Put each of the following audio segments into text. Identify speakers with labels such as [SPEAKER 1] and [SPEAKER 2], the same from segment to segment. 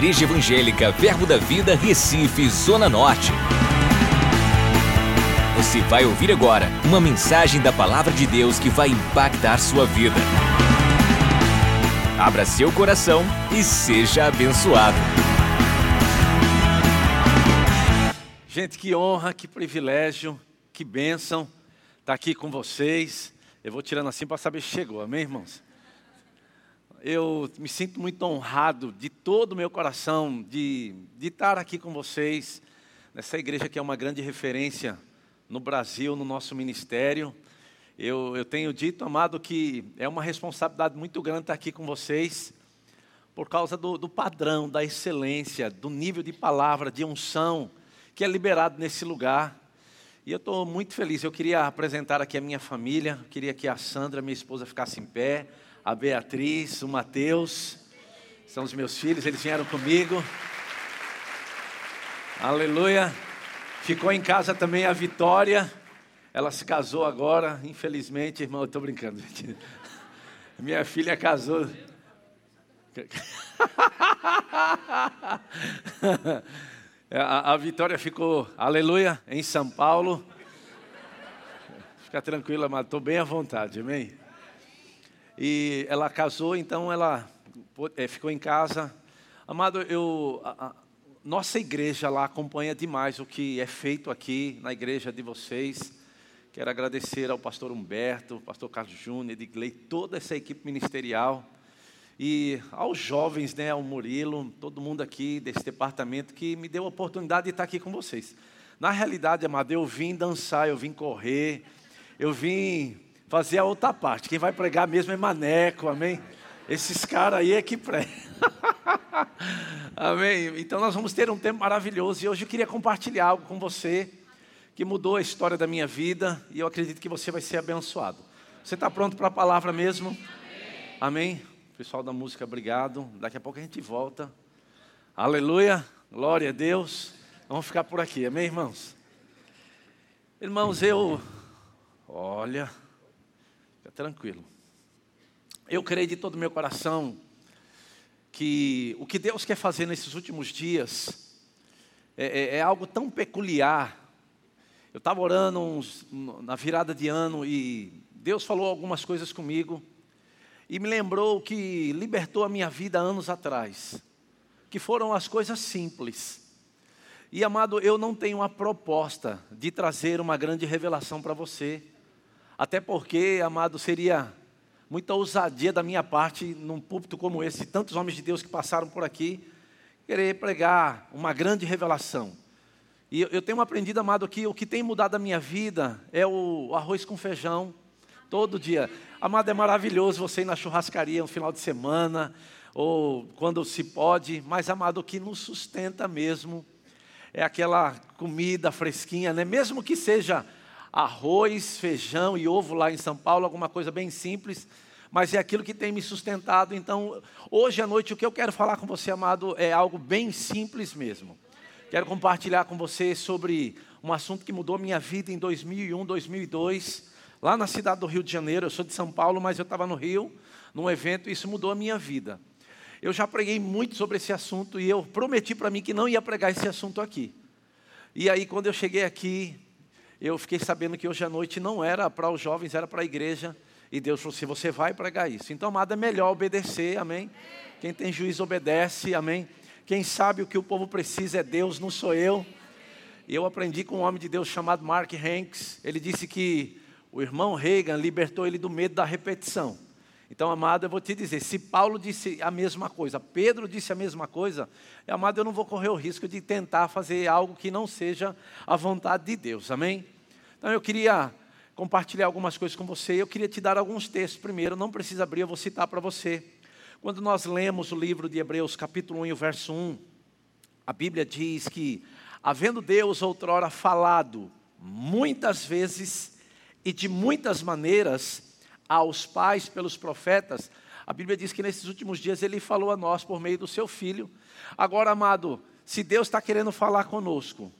[SPEAKER 1] Igreja Evangélica Verbo da Vida, Recife, Zona Norte. Você vai ouvir agora uma mensagem da Palavra de Deus que vai impactar sua vida. Abra seu coração e seja abençoado.
[SPEAKER 2] Gente, que honra, que privilégio, que bênção estar aqui com vocês. Eu vou tirando assim para saber se chegou, amém, irmãos? Eu me sinto muito honrado de todo o meu coração de, de estar aqui com vocês, nessa igreja que é uma grande referência no Brasil, no nosso ministério. Eu, eu tenho dito, amado, que é uma responsabilidade muito grande estar aqui com vocês, por causa do, do padrão, da excelência, do nível de palavra, de unção que é liberado nesse lugar. E eu estou muito feliz. Eu queria apresentar aqui a minha família, queria que a Sandra, minha esposa, ficasse em pé a Beatriz, o Mateus, são os meus filhos, eles vieram comigo. Aleluia. Ficou em casa também a Vitória. Ela se casou agora, infelizmente, irmão, eu estou brincando. Minha filha casou. A, Vitória ficou, aleluia, em São Paulo. Fica tranquila, mas estou bem à vontade, amém? E ela casou, então ela é, ficou em casa. Amado, eu, a, a, nossa igreja lá acompanha demais o que é feito aqui na igreja de vocês. Quero agradecer ao pastor Humberto, pastor Carlos Júnior, Edgley, toda essa equipe ministerial. E aos jovens, né, ao Murilo, todo mundo aqui desse departamento que me deu a oportunidade de estar aqui com vocês. Na realidade, amado, eu vim dançar, eu vim correr, eu vim fazer a outra parte. Quem vai pregar mesmo é Maneco, amém? Esses caras aí é que pregam. amém? Então nós vamos ter um tempo maravilhoso e hoje eu queria compartilhar algo com você que mudou a história da minha vida e eu acredito que você vai ser abençoado. Você está pronto para a palavra mesmo? Amém? amém? Pessoal da música, obrigado. Daqui a pouco a gente volta. Aleluia, glória a Deus. Vamos ficar por aqui, amém, irmãos? Irmãos, eu. Olha, tranquilo. Eu creio de todo o meu coração que o que Deus quer fazer nesses últimos dias é, é, é algo tão peculiar. Eu estava orando uns, na virada de ano e Deus falou algumas coisas comigo e me lembrou que libertou a minha vida anos atrás, que foram as coisas simples. E amado, eu não tenho a proposta de trazer uma grande revelação para você. Até porque, amado, seria muita ousadia da minha parte, num púlpito como esse, tantos homens de Deus que passaram por aqui, querer pregar uma grande revelação. E eu tenho aprendido, amado, que o que tem mudado a minha vida é o arroz com feijão, todo dia. Amado, é maravilhoso você ir na churrascaria no final de semana, ou quando se pode, mas, amado, o que nos sustenta mesmo é aquela comida fresquinha, né? mesmo que seja arroz, feijão e ovo lá em São Paulo, alguma coisa bem simples, mas é aquilo que tem me sustentado. Então, hoje à noite, o que eu quero falar com você, amado, é algo bem simples mesmo. Quero compartilhar com você sobre um assunto que mudou minha vida em 2001, 2002, lá na cidade do Rio de Janeiro. Eu sou de São Paulo, mas eu estava no Rio, num evento, e isso mudou a minha vida. Eu já preguei muito sobre esse assunto e eu prometi para mim que não ia pregar esse assunto aqui. E aí, quando eu cheguei aqui, eu fiquei sabendo que hoje à noite não era para os jovens, era para a igreja. E Deus falou assim: você vai pregar isso. Então, amado, é melhor obedecer, amém? Quem tem juízo obedece, amém? Quem sabe o que o povo precisa é Deus, não sou eu. E eu aprendi com um homem de Deus chamado Mark Hanks. Ele disse que o irmão Reagan libertou ele do medo da repetição. Então, amado, eu vou te dizer: se Paulo disse a mesma coisa, Pedro disse a mesma coisa, amado, eu não vou correr o risco de tentar fazer algo que não seja a vontade de Deus, amém? Então eu queria compartilhar algumas coisas com você. Eu queria te dar alguns textos primeiro, não precisa abrir, eu vou citar para você. Quando nós lemos o livro de Hebreus, capítulo 1, verso 1, a Bíblia diz que, havendo Deus outrora falado muitas vezes e de muitas maneiras aos pais pelos profetas, a Bíblia diz que nesses últimos dias ele falou a nós por meio do seu filho. Agora, amado, se Deus está querendo falar conosco,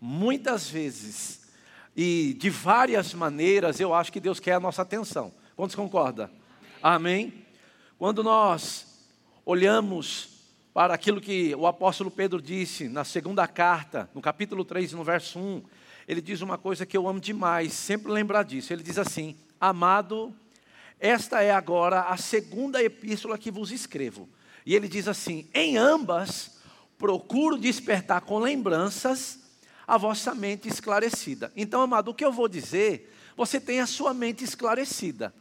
[SPEAKER 2] muitas vezes, e de várias maneiras, eu acho que Deus quer a nossa atenção. Quantos concordam? Amém? Quando nós olhamos para aquilo que o apóstolo Pedro disse na segunda carta, no capítulo 3, no verso 1. Ele diz uma coisa que eu amo demais, sempre lembrar disso. Ele diz assim: Amado, esta é agora a segunda epístola que vos escrevo. E ele diz assim: Em ambas procuro despertar com lembranças a vossa mente esclarecida. Então, amado, o que eu vou dizer, você tem a sua mente esclarecida,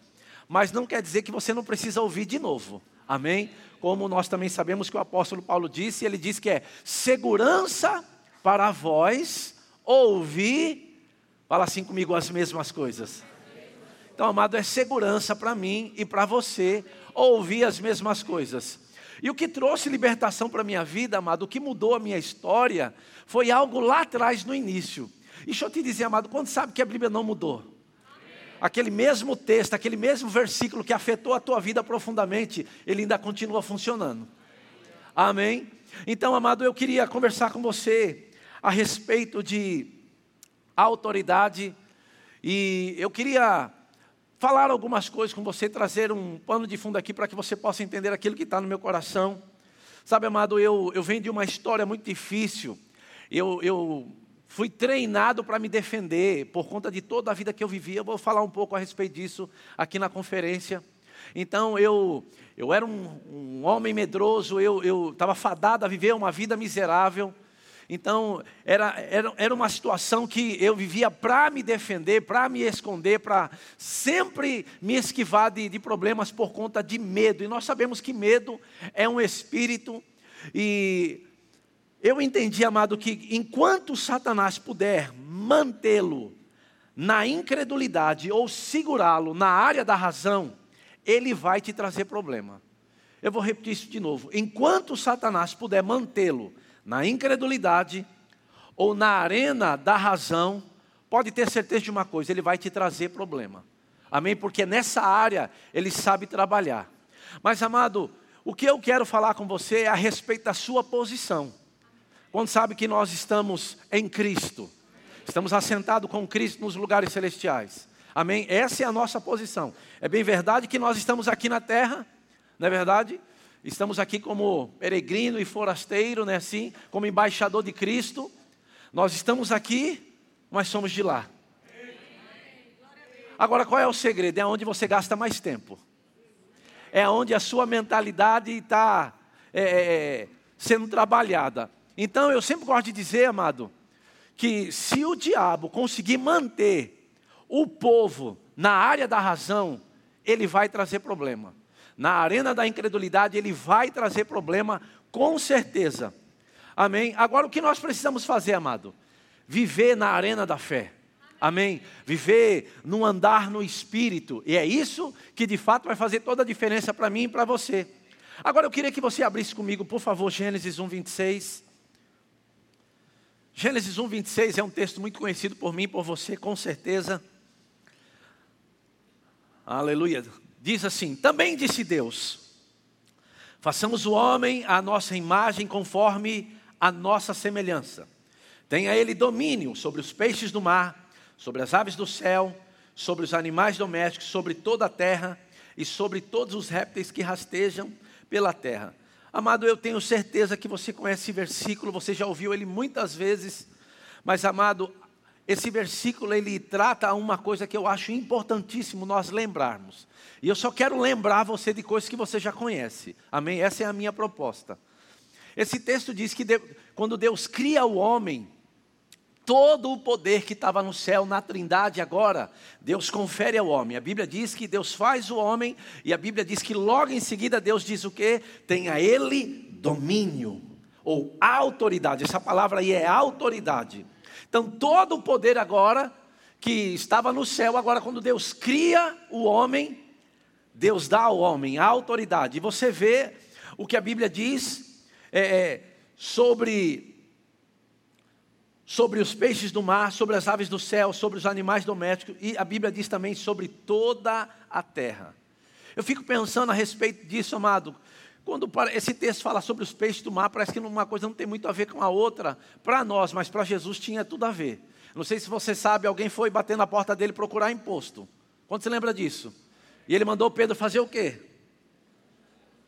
[SPEAKER 2] mas não quer dizer que você não precisa ouvir de novo. Amém? Como nós também sabemos que o apóstolo Paulo disse, ele diz que é segurança para vós ouvir, fala assim comigo, as mesmas coisas. Então, amado, é segurança para mim e para você ouvir as mesmas coisas. E o que trouxe libertação para a minha vida, amado, o que mudou a minha história, foi algo lá atrás no início. E deixa eu te dizer, amado, quando sabe que a Bíblia não mudou? Aquele mesmo texto, aquele mesmo versículo que afetou a tua vida profundamente, ele ainda continua funcionando. Amém? Então, amado, eu queria conversar com você a respeito de autoridade e eu queria falar algumas coisas com você, trazer um pano de fundo aqui para que você possa entender aquilo que está no meu coração. Sabe, amado, eu, eu venho de uma história muito difícil. Eu, eu fui treinado para me defender por conta de toda a vida que eu vivia. Eu vou falar um pouco a respeito disso aqui na conferência. Então, eu, eu era um, um homem medroso, eu estava fadado a viver uma vida miserável. Então, era, era, era uma situação que eu vivia para me defender, para me esconder, para sempre me esquivar de, de problemas por conta de medo. E nós sabemos que medo é um espírito. E eu entendi, amado, que enquanto Satanás puder mantê-lo na incredulidade ou segurá-lo na área da razão, ele vai te trazer problema. Eu vou repetir isso de novo. Enquanto Satanás puder mantê-lo na incredulidade ou na arena da razão, pode ter certeza de uma coisa, ele vai te trazer problema. Amém? Porque nessa área ele sabe trabalhar. Mas amado, o que eu quero falar com você é a respeito da sua posição. Quando sabe que nós estamos em Cristo, estamos assentados com Cristo nos lugares celestiais. Amém? Essa é a nossa posição. É bem verdade que nós estamos aqui na terra, não é verdade? Estamos aqui como peregrino e forasteiro, né, assim, como embaixador de Cristo. Nós estamos aqui, mas somos de lá. Agora, qual é o segredo? É onde você gasta mais tempo. É onde a sua mentalidade está é, é, é, sendo trabalhada. Então, eu sempre gosto de dizer, amado, que se o diabo conseguir manter o povo na área da razão, ele vai trazer problema na arena da incredulidade, ele vai trazer problema, com certeza. Amém? Agora, o que nós precisamos fazer, amado? Viver na arena da fé. Amém? Viver num andar no espírito. E é isso que de fato vai fazer toda a diferença para mim e para você. Agora eu queria que você abrisse comigo, por favor, Gênesis 1, 26. Gênesis 1, 26 é um texto muito conhecido por mim e por você, com certeza. Aleluia. Diz assim: Também disse Deus: Façamos o homem à nossa imagem, conforme a nossa semelhança. Tenha ele domínio sobre os peixes do mar, sobre as aves do céu, sobre os animais domésticos, sobre toda a terra e sobre todos os répteis que rastejam pela terra. Amado, eu tenho certeza que você conhece esse versículo, você já ouviu ele muitas vezes, mas amado, esse versículo ele trata uma coisa que eu acho importantíssimo nós lembrarmos. E eu só quero lembrar você de coisas que você já conhece. Amém? Essa é a minha proposta. Esse texto diz que de, quando Deus cria o homem, todo o poder que estava no céu, na trindade agora, Deus confere ao homem. A Bíblia diz que Deus faz o homem, e a Bíblia diz que logo em seguida Deus diz o que? Tenha ele domínio, ou autoridade. Essa palavra aí é autoridade. Então, todo o poder agora, que estava no céu, agora, quando Deus cria o homem, Deus dá ao homem a autoridade. E você vê o que a Bíblia diz é, é, sobre sobre os peixes do mar, sobre as aves do céu, sobre os animais domésticos, e a Bíblia diz também sobre toda a terra. Eu fico pensando a respeito disso, amado. Quando esse texto fala sobre os peixes do mar, parece que uma coisa não tem muito a ver com a outra para nós, mas para Jesus tinha tudo a ver. Não sei se você sabe, alguém foi bater na porta dele procurar imposto. Quando você lembra disso? E ele mandou Pedro fazer o quê?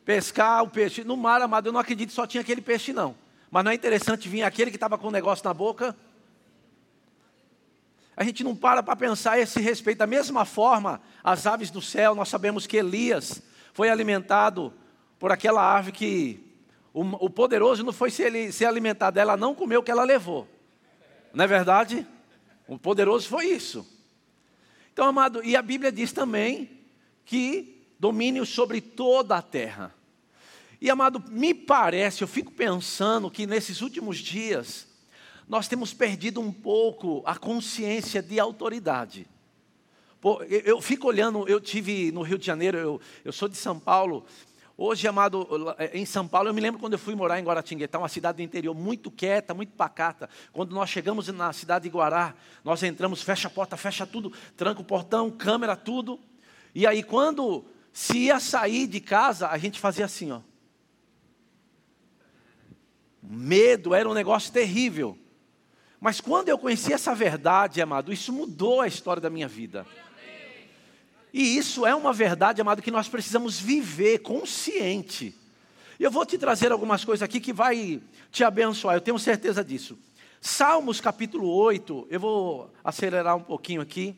[SPEAKER 2] pescar o peixe. No mar, amado, eu não acredito que só tinha aquele peixe, não. Mas não é interessante vir aquele que estava com o negócio na boca? A gente não para para pensar esse respeito. Da mesma forma, as aves do céu, nós sabemos que Elias foi alimentado por aquela ave que o, o poderoso não foi se, se alimentar dela, não comeu o que ela levou. Não é verdade? O poderoso foi isso. Então, amado, e a Bíblia diz também que domínio sobre toda a terra. E amado, me parece, eu fico pensando que nesses últimos dias, nós temos perdido um pouco a consciência de autoridade. Pô, eu fico olhando, eu tive no Rio de Janeiro, eu, eu sou de São Paulo. Hoje, amado, em São Paulo, eu me lembro quando eu fui morar em Guaratinguetá, uma cidade do interior muito quieta, muito pacata. Quando nós chegamos na cidade de Guará, nós entramos, fecha a porta, fecha tudo, tranca o portão, câmera, tudo. E aí, quando se ia sair de casa, a gente fazia assim, ó. Medo era um negócio terrível. Mas quando eu conheci essa verdade, amado, isso mudou a história da minha vida. E isso é uma verdade, amado, que nós precisamos viver consciente. E eu vou te trazer algumas coisas aqui que vai te abençoar, eu tenho certeza disso. Salmos capítulo 8, eu vou acelerar um pouquinho aqui.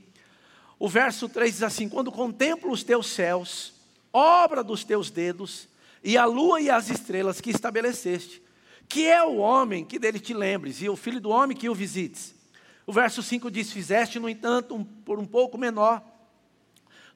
[SPEAKER 2] O verso 3 diz assim: Quando contemplo os teus céus, obra dos teus dedos, e a lua e as estrelas que estabeleceste, que é o homem que dele te lembres, e o filho do homem que o visites. O verso 5 diz: Fizeste, no entanto, um, por um pouco menor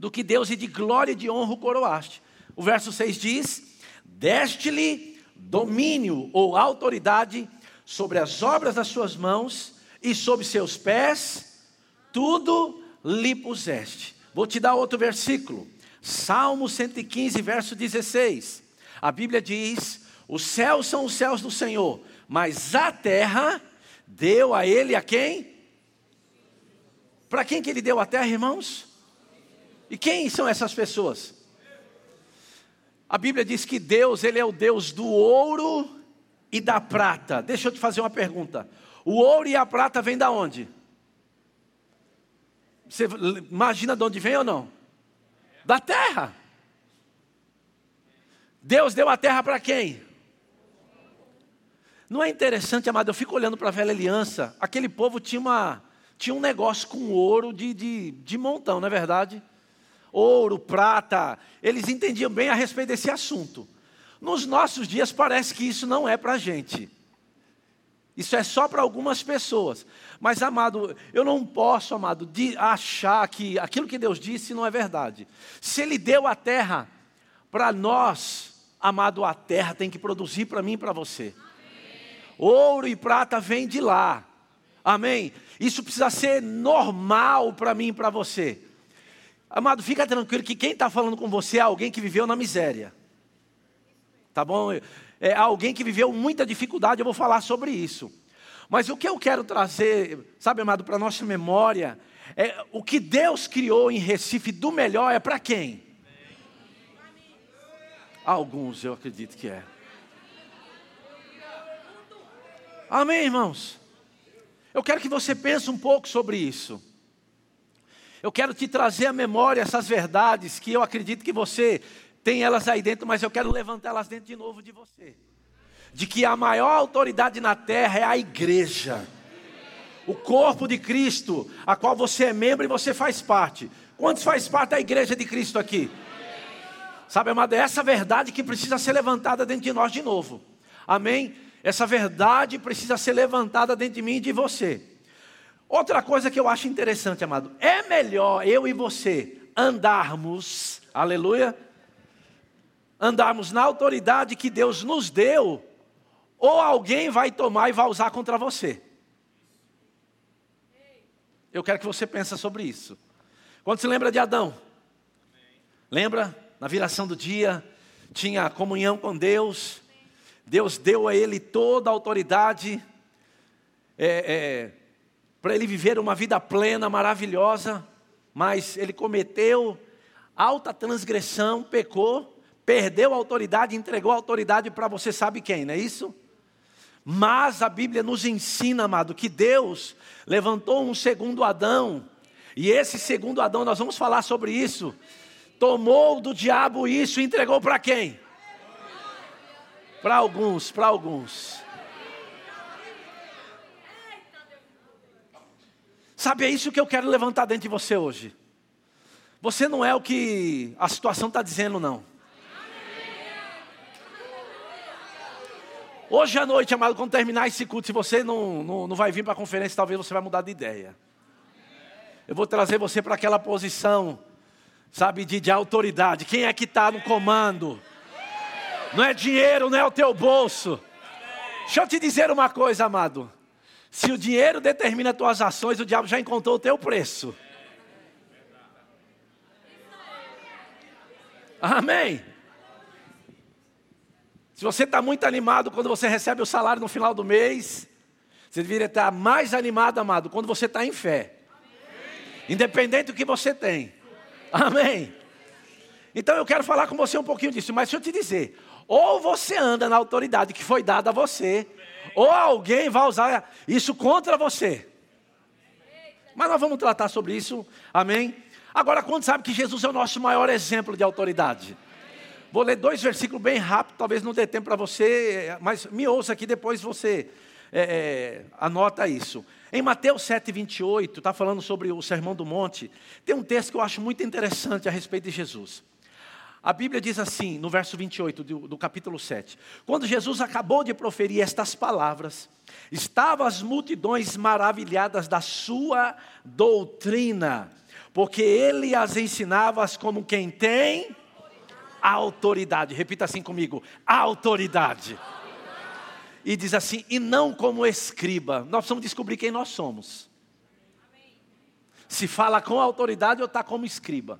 [SPEAKER 2] do que Deus, e de glória e de honra o coroaste. O verso 6 diz: Deste-lhe domínio ou autoridade sobre as obras das suas mãos, e sobre seus pés, tudo lhe puseste. Vou te dar outro versículo. Salmo 115, verso 16. A Bíblia diz: os céus são os céus do Senhor, mas a terra deu a ele a quem? Para quem que ele deu a terra, irmãos? E quem são essas pessoas? A Bíblia diz que Deus, ele é o Deus do ouro e da prata. Deixa eu te fazer uma pergunta. O ouro e a prata vêm da onde? Você imagina de onde vem ou não? Da terra. Deus deu a terra para quem? Não é interessante, amado? Eu fico olhando para a velha aliança. Aquele povo tinha, uma, tinha um negócio com ouro de, de, de montão, não é verdade? Ouro, prata. Eles entendiam bem a respeito desse assunto. Nos nossos dias parece que isso não é para a gente. Isso é só para algumas pessoas. Mas, amado, eu não posso, amado, achar que aquilo que Deus disse não é verdade. Se Ele deu a terra para nós, amado, a terra tem que produzir para mim e para você. Ouro e prata vem de lá. Amém? Isso precisa ser normal para mim e para você. Amado, fica tranquilo que quem está falando com você é alguém que viveu na miséria. Tá bom? É alguém que viveu muita dificuldade, eu vou falar sobre isso. Mas o que eu quero trazer, sabe, amado, para nossa memória, é o que Deus criou em Recife do melhor é para quem? Alguns eu acredito que é. Amém, irmãos? Eu quero que você pense um pouco sobre isso. Eu quero te trazer à memória essas verdades que eu acredito que você tem elas aí dentro, mas eu quero levantá-las dentro de novo de você. De que a maior autoridade na terra é a igreja. O corpo de Cristo, a qual você é membro e você faz parte. Quantos faz parte da igreja de Cristo aqui? Sabe, amado, é essa verdade que precisa ser levantada dentro de nós de novo. Amém? Essa verdade precisa ser levantada dentro de mim e de você. Outra coisa que eu acho interessante, amado, é melhor eu e você andarmos, aleluia, andarmos na autoridade que Deus nos deu, ou alguém vai tomar e vai usar contra você. Eu quero que você pense sobre isso. Quando se lembra de Adão? Lembra? Na viração do dia, tinha comunhão com Deus, Deus deu a ele toda a autoridade é, é, para ele viver uma vida plena, maravilhosa, mas ele cometeu alta transgressão, pecou, perdeu a autoridade, entregou a autoridade para você sabe quem, não é isso? Mas a Bíblia nos ensina, amado, que Deus levantou um segundo Adão, e esse segundo Adão, nós vamos falar sobre isso, tomou do diabo isso e entregou para quem? Para alguns, para alguns. Sabe, é isso que eu quero levantar dentro de você hoje. Você não é o que a situação está dizendo, não. Hoje à noite, amado, quando terminar esse culto, se você não, não, não vai vir para a conferência, talvez você vai mudar de ideia. Eu vou trazer você para aquela posição, sabe, de, de autoridade. Quem é que está no comando? Não é dinheiro, não é o teu bolso. Deixa eu te dizer uma coisa, amado. Se o dinheiro determina as tuas ações, o diabo já encontrou o teu preço. Amém. Se você está muito animado quando você recebe o salário no final do mês, você deveria estar mais animado, amado, quando você está em fé. Independente do que você tem. Amém. Então eu quero falar com você um pouquinho disso, mas deixa eu te dizer: ou você anda na autoridade que foi dada a você, ou alguém vai usar isso contra você. Mas nós vamos tratar sobre isso, amém? Agora, quando sabe que Jesus é o nosso maior exemplo de autoridade? Vou ler dois versículos bem rápido, talvez não dê tempo para você, mas me ouça aqui, depois você é, é, anota isso. Em Mateus 7, 28, está falando sobre o Sermão do Monte, tem um texto que eu acho muito interessante a respeito de Jesus. A Bíblia diz assim, no verso 28 do, do capítulo 7: Quando Jesus acabou de proferir estas palavras, estavam as multidões maravilhadas da sua doutrina, porque ele as ensinava como quem tem autoridade. Repita assim comigo: autoridade. E diz assim: e não como escriba. Nós precisamos descobrir quem nós somos. Se fala com autoridade ou está como escriba.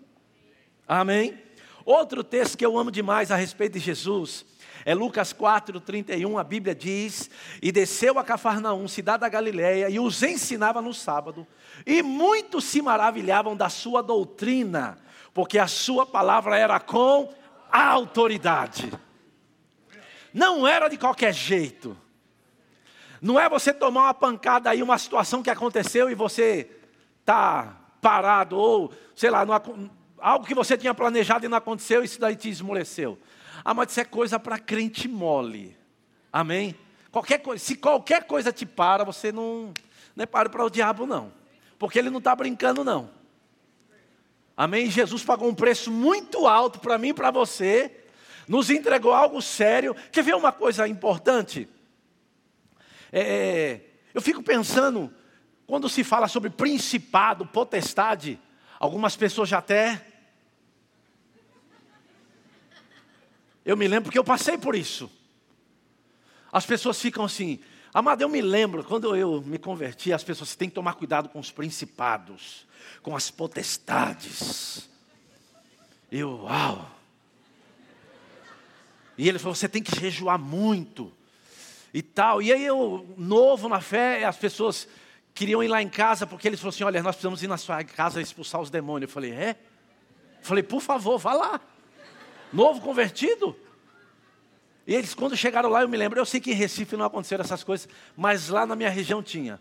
[SPEAKER 2] Amém? Outro texto que eu amo demais a respeito de Jesus é Lucas 4, 31. A Bíblia diz: E desceu a Cafarnaum, cidade da Galiléia, e os ensinava no sábado. E muitos se maravilhavam da sua doutrina, porque a sua palavra era com autoridade. Não era de qualquer jeito. Não é você tomar uma pancada aí, uma situação que aconteceu e você tá parado ou, sei lá, não, algo que você tinha planejado e não aconteceu isso daí te esmoreceu. Ah, mas isso é coisa para crente mole. Amém? Qualquer coisa, se qualquer coisa te para, você não, não é para para o diabo não. Porque ele não está brincando não. Amém? Jesus pagou um preço muito alto para mim e para você, nos entregou algo sério. Quer ver uma coisa importante? É, é, eu fico pensando, quando se fala sobre principado, potestade, algumas pessoas já até. Eu me lembro porque eu passei por isso. As pessoas ficam assim, amado, eu me lembro, quando eu me converti, as pessoas têm que tomar cuidado com os principados com as potestades. Eu, uau! E ele falou: você tem que jejuar muito e tal. E aí eu, novo na fé, as pessoas queriam ir lá em casa porque eles falaram assim: olha, nós precisamos ir na sua casa expulsar os demônios. Eu falei: é? Eu falei: por favor, vá lá. Novo convertido. E eles, quando chegaram lá, eu me lembro, eu sei que em Recife não aconteceram essas coisas, mas lá na minha região tinha.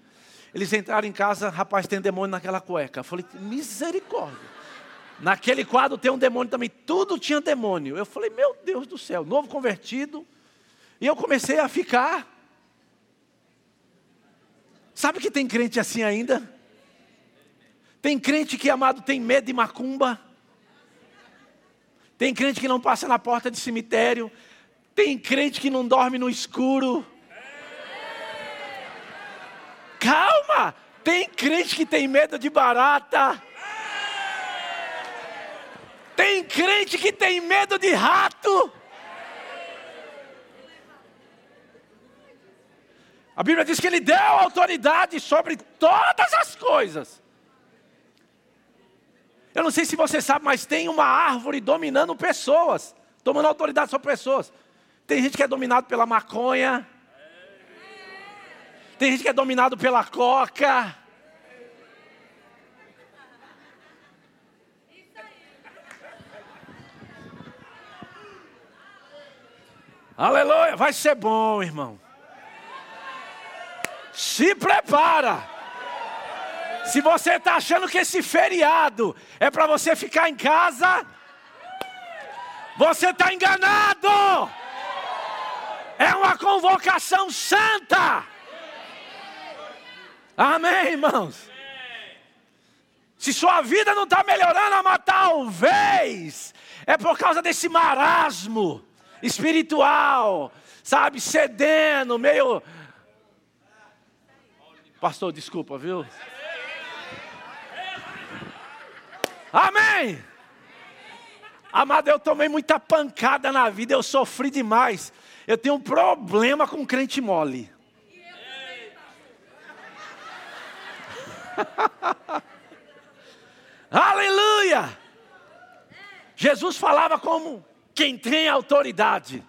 [SPEAKER 2] Eles entraram em casa, rapaz, tem demônio naquela cueca. Eu falei, misericórdia. Naquele quadro tem um demônio também. Tudo tinha demônio. Eu falei, meu Deus do céu, novo convertido. E eu comecei a ficar. Sabe que tem crente assim ainda? Tem crente que, amado, tem medo de macumba. Tem crente que não passa na porta de cemitério. Tem crente que não dorme no escuro. Calma! Tem crente que tem medo de barata. Tem crente que tem medo de rato. A Bíblia diz que ele deu autoridade sobre todas as coisas. Eu não sei se você sabe, mas tem uma árvore dominando pessoas, tomando autoridade sobre pessoas. Tem gente que é dominado pela maconha, tem gente que é dominado pela coca. Aleluia, vai ser bom, irmão. Se prepara. Se você está achando que esse feriado é para você ficar em casa, você está enganado. uma convocação santa. Amém, irmãos? Se sua vida não está melhorando, mas talvez é por causa desse marasmo espiritual, sabe, cedendo, meio. Pastor, desculpa, viu? Amém. Amado, eu tomei muita pancada na vida, eu sofri demais. Eu tenho um problema com crente mole. Aleluia! Jesus falava como quem tem autoridade.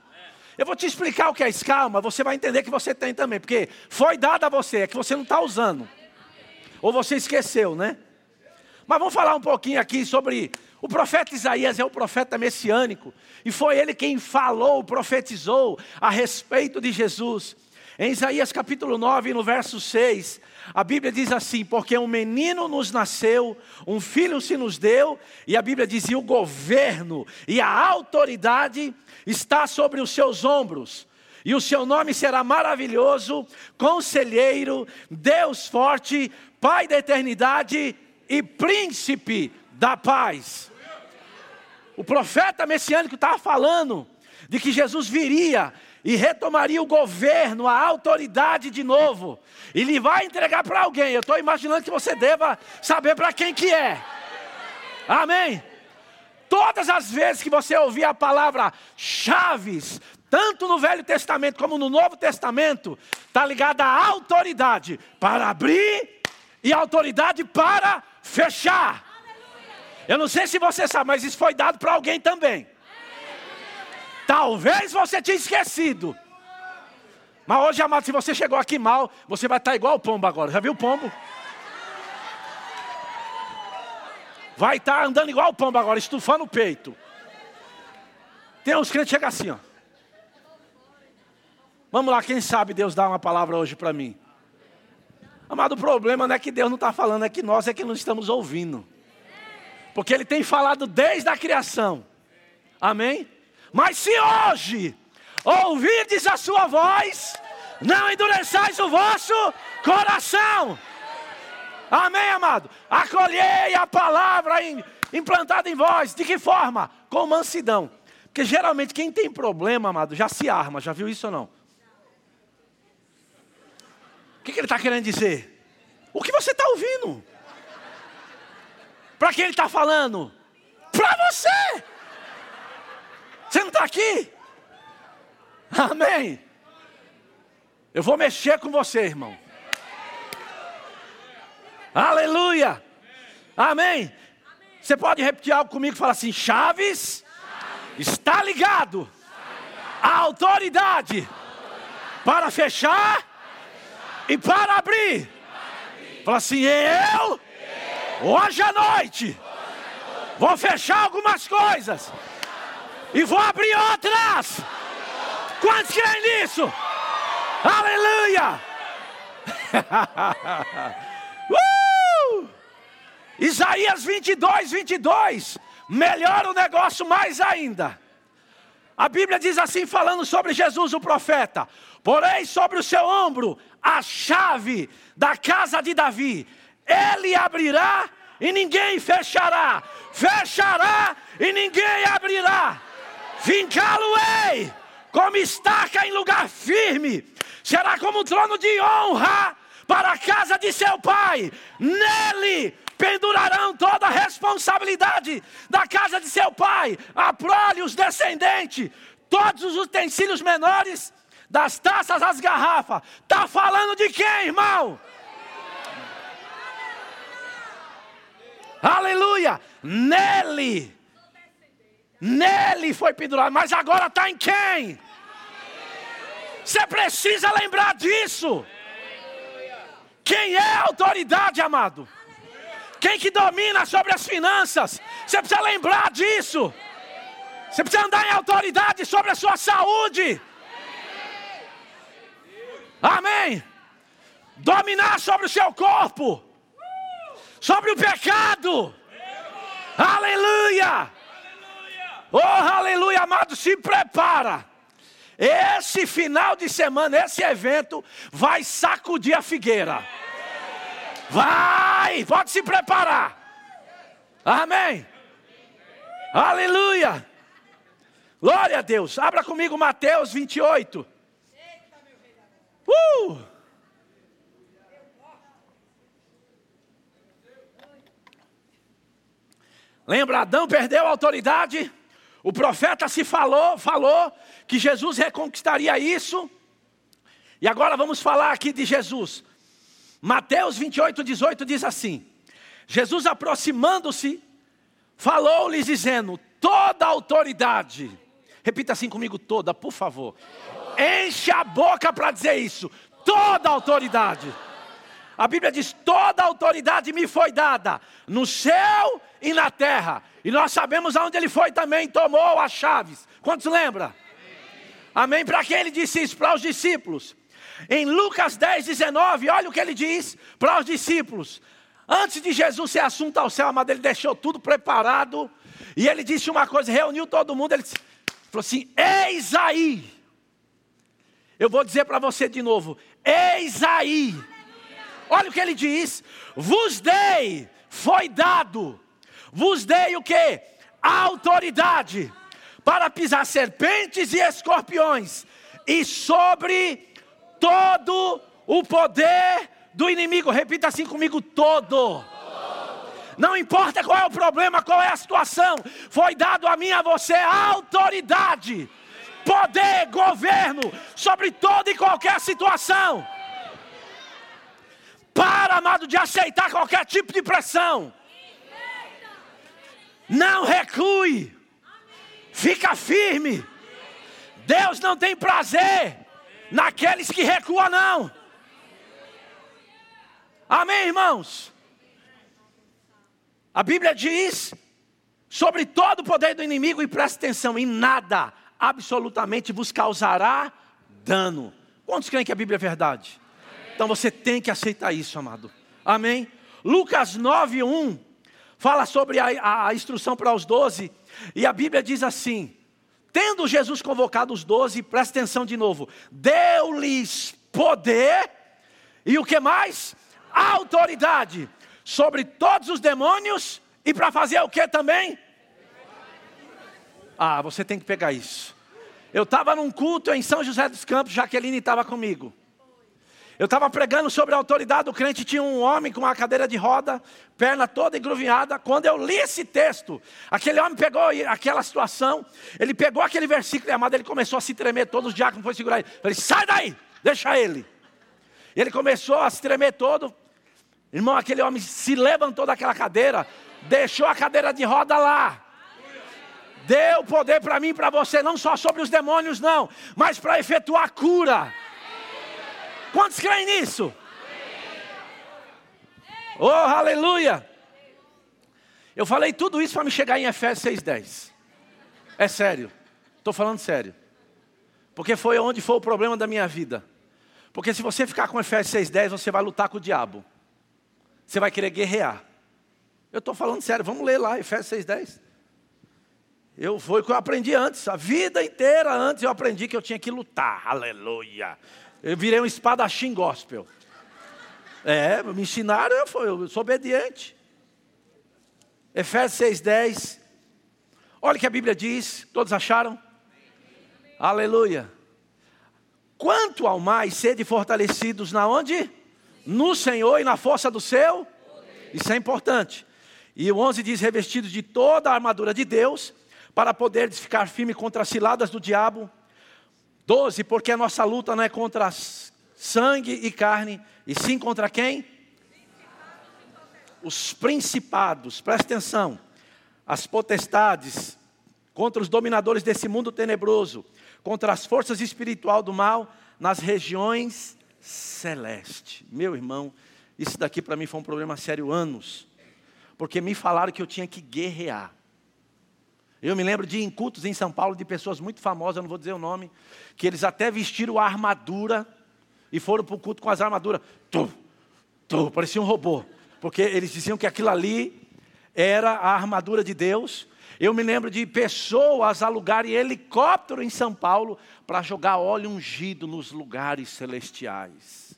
[SPEAKER 2] Eu vou te explicar o que é escalma, você vai entender que você tem também, porque foi dado a você, é que você não está usando. Ou você esqueceu, né? Mas vamos falar um pouquinho aqui sobre o profeta Isaías é o profeta messiânico, e foi ele quem falou, profetizou a respeito de Jesus. Em Isaías capítulo 9, no verso 6, a Bíblia diz assim: Porque um menino nos nasceu, um filho se nos deu, e a Bíblia diz: e o governo e a autoridade está sobre os seus ombros. E o seu nome será maravilhoso, conselheiro, Deus forte, Pai da eternidade e príncipe da paz. O profeta messiânico estava falando de que Jesus viria e retomaria o governo, a autoridade de novo. E lhe vai entregar para alguém. Eu estou imaginando que você deva saber para quem que é. Amém? Todas as vezes que você ouvir a palavra chaves, tanto no Velho Testamento como no Novo Testamento, está ligada à autoridade para abrir e autoridade para fechar. Eu não sei se você sabe, mas isso foi dado para alguém também. Talvez você tinha esquecido. Mas hoje, amado, se você chegou aqui mal, você vai estar igual o pombo agora. Já viu o pombo? Vai estar andando igual o pombo agora, estufando o peito. Tem uns crentes que chegam assim, ó. Vamos lá, quem sabe Deus dá uma palavra hoje para mim. Amado, o problema não é que Deus não está falando, é que nós é que não estamos ouvindo. Porque Ele tem falado desde a criação. Amém? Mas se hoje ouvirdes a sua voz, não endureçais o vosso coração. Amém, amado? Acolhei a palavra implantada em vós. De que forma? Com mansidão. Porque geralmente quem tem problema, amado, já se arma. Já viu isso ou não? O que, que ele está querendo dizer? O que você está ouvindo? Para quem ele está falando? Para você! Você não está aqui? Amém. Eu vou mexer com você, irmão. Aleluia. Amém. Você pode repetir algo comigo e falar assim: Chaves, está ligado à autoridade para fechar e para abrir. Fala assim: eu, hoje à noite, vou fechar algumas coisas e vou abrir outras. Quantos creem nisso? Aleluia! uh! Isaías 22, 22. Melhora o negócio mais ainda. A Bíblia diz assim, falando sobre Jesus, o profeta: Porém, sobre o seu ombro a chave da casa de Davi. Ele abrirá e ninguém fechará. Fechará e ninguém abrirá. Vincá-lo-ei como estaca em lugar firme. Será como um trono de honra para a casa de seu pai. Nele pendurarão toda a responsabilidade da casa de seu pai, a prole, os descendentes, todos os utensílios menores, das taças às garrafas. Está falando de quem, irmão? Aleluia! Nele Nele foi pendurado, mas agora está em quem? Você precisa lembrar disso. Quem é a autoridade, amado? Quem que domina sobre as finanças? Você precisa lembrar disso. Você precisa andar em autoridade sobre a sua saúde. Amém. Dominar sobre o seu corpo, sobre o pecado. Aleluia. Oh, aleluia, amado, se prepara. esse final de semana, esse evento, vai sacudir a figueira. Vai, pode se preparar. Amém. Aleluia. Glória a Deus. Abra comigo Mateus 28. Uh! Lembra, Adão perdeu a autoridade? O profeta se falou, falou que Jesus reconquistaria isso. E agora vamos falar aqui de Jesus. Mateus 28, 18 diz assim: Jesus aproximando-se, falou-lhes dizendo: toda autoridade, repita assim comigo, toda, por favor. Enche a boca para dizer isso. Toda autoridade. A Bíblia diz: toda autoridade me foi dada no céu e na terra. E nós sabemos aonde ele foi também, tomou as chaves. Quantos lembra? Amém? Amém. Para quem ele disse isso? Para os discípulos. Em Lucas 10, 19, olha o que ele diz para os discípulos. Antes de Jesus ser assunto ao céu, amado, ele deixou tudo preparado. E ele disse uma coisa, reuniu todo mundo. Ele falou assim: Eis aí. Eu vou dizer para você de novo: Eis aí. Olha o que ele diz: Vos dei, foi dado vos dei o que? Autoridade para pisar serpentes e escorpiões, e sobre todo o poder do inimigo. Repita assim comigo: todo. Não importa qual é o problema, qual é a situação, foi dado a mim a você autoridade, poder, governo sobre toda e qualquer situação. Para, amado, de aceitar qualquer tipo de pressão. Não recue. Fica firme. Deus não tem prazer naqueles que recuam, não. Amém, irmãos? A Bíblia diz sobre todo o poder do inimigo, e presta atenção: em nada absolutamente vos causará dano. Quantos creem que a Bíblia é verdade? Então você tem que aceitar isso, amado. Amém? Lucas 9, 1 fala sobre a, a instrução para os doze, e a Bíblia diz assim: tendo Jesus convocado os doze, presta atenção de novo, deu-lhes poder, e o que mais? Autoridade sobre todos os demônios, e para fazer o que também? Ah, você tem que pegar isso. Eu estava num culto em São José dos Campos, Jaqueline estava comigo. Eu estava pregando sobre a autoridade do crente, tinha um homem com uma cadeira de roda, perna toda engruvinhada. Quando eu li esse texto, aquele homem pegou aquela situação, ele pegou aquele versículo amado, ele começou a se tremer, todos os diáconos foram segurar ele. Eu falei, sai daí, deixa ele. E ele começou a se tremer todo. Irmão, aquele homem se levantou daquela cadeira, deixou a cadeira de roda lá. Deu poder para mim e para você, não só sobre os demônios, não, mas para efetuar cura Quantos creem nisso? Oh, aleluia! Eu falei tudo isso para me chegar em Efésios 6,10. É sério, estou falando sério. Porque foi onde foi o problema da minha vida. Porque se você ficar com Efésios 6,10, você vai lutar com o diabo. Você vai querer guerrear. Eu estou falando sério, vamos ler lá, Efésios 6,10. Eu foi o que eu aprendi antes, a vida inteira antes eu aprendi que eu tinha que lutar. Aleluia. Eu virei um espadachim gospel. É, me ensinaram, eu, fui, eu sou obediente. Efésios 6,10. Olha o que a Bíblia diz, todos acharam? Aleluia. Quanto ao mais sede fortalecidos na onde? No Senhor e na força do seu. Isso é importante. E o 11 diz: revestidos de toda a armadura de Deus, para poder ficar firme contra as ciladas do diabo. 12, porque a nossa luta não é contra sangue e carne, e sim contra quem? Os principados, presta atenção, as potestades, contra os dominadores desse mundo tenebroso, contra as forças espiritual do mal nas regiões celestes. Meu irmão, isso daqui para mim foi um problema sério anos, porque me falaram que eu tinha que guerrear. Eu me lembro de em cultos em São Paulo de pessoas muito famosas, eu não vou dizer o nome, que eles até vestiram a armadura e foram para o culto com as armaduras. Tu, tu, parecia um robô. Porque eles diziam que aquilo ali era a armadura de Deus. Eu me lembro de pessoas alugarem helicóptero em São Paulo para jogar óleo ungido nos lugares celestiais.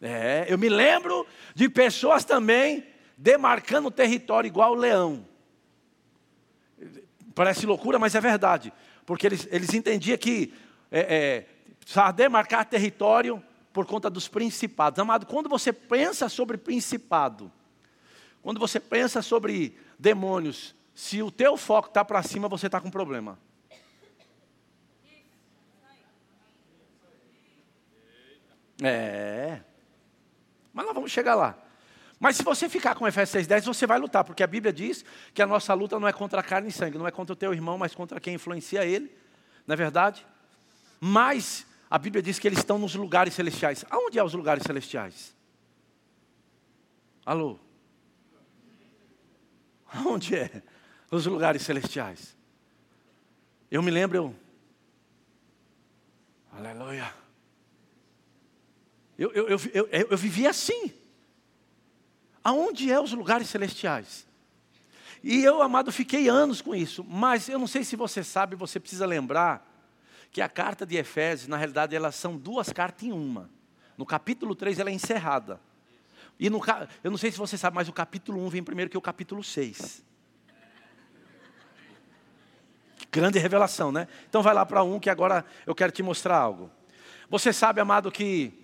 [SPEAKER 2] É, eu me lembro de pessoas também demarcando território igual o leão. Parece loucura, mas é verdade. Porque eles, eles entendiam que é, é, território por conta dos principados. Amado, quando você pensa sobre principado, quando você pensa sobre demônios, se o teu foco está para cima, você está com problema. É. Mas nós vamos chegar lá. Mas se você ficar com Efésios 6,10, você vai lutar, porque a Bíblia diz que a nossa luta não é contra a carne e sangue, não é contra o teu irmão, mas contra quem influencia ele, não é verdade? Mas a Bíblia diz que eles estão nos lugares celestiais. Aonde é os lugares celestiais? Alô? Aonde é os lugares celestiais? Eu me lembro, eu. Aleluia. Eu, eu, eu, eu, eu vivi assim. Aonde é os lugares celestiais? E eu, amado, fiquei anos com isso, mas eu não sei se você sabe, você precisa lembrar que a carta de Efésios, na realidade, elas são duas cartas em uma. No capítulo 3 ela é encerrada. E no, eu não sei se você sabe, mas o capítulo 1 vem primeiro que o capítulo 6. Grande revelação, né? Então vai lá para um que agora eu quero te mostrar algo. Você sabe, amado, que